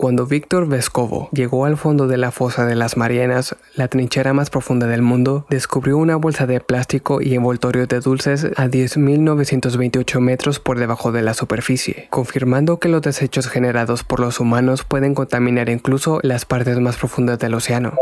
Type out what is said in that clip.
Cuando Víctor Vescovo llegó al fondo de la fosa de las Marianas, la trinchera más profunda del mundo, descubrió una bolsa de plástico y envoltorio de dulces a 10.928 metros por debajo de la superficie, confirmando que los desechos generados por los humanos pueden contaminar incluso las partes más profundas del océano.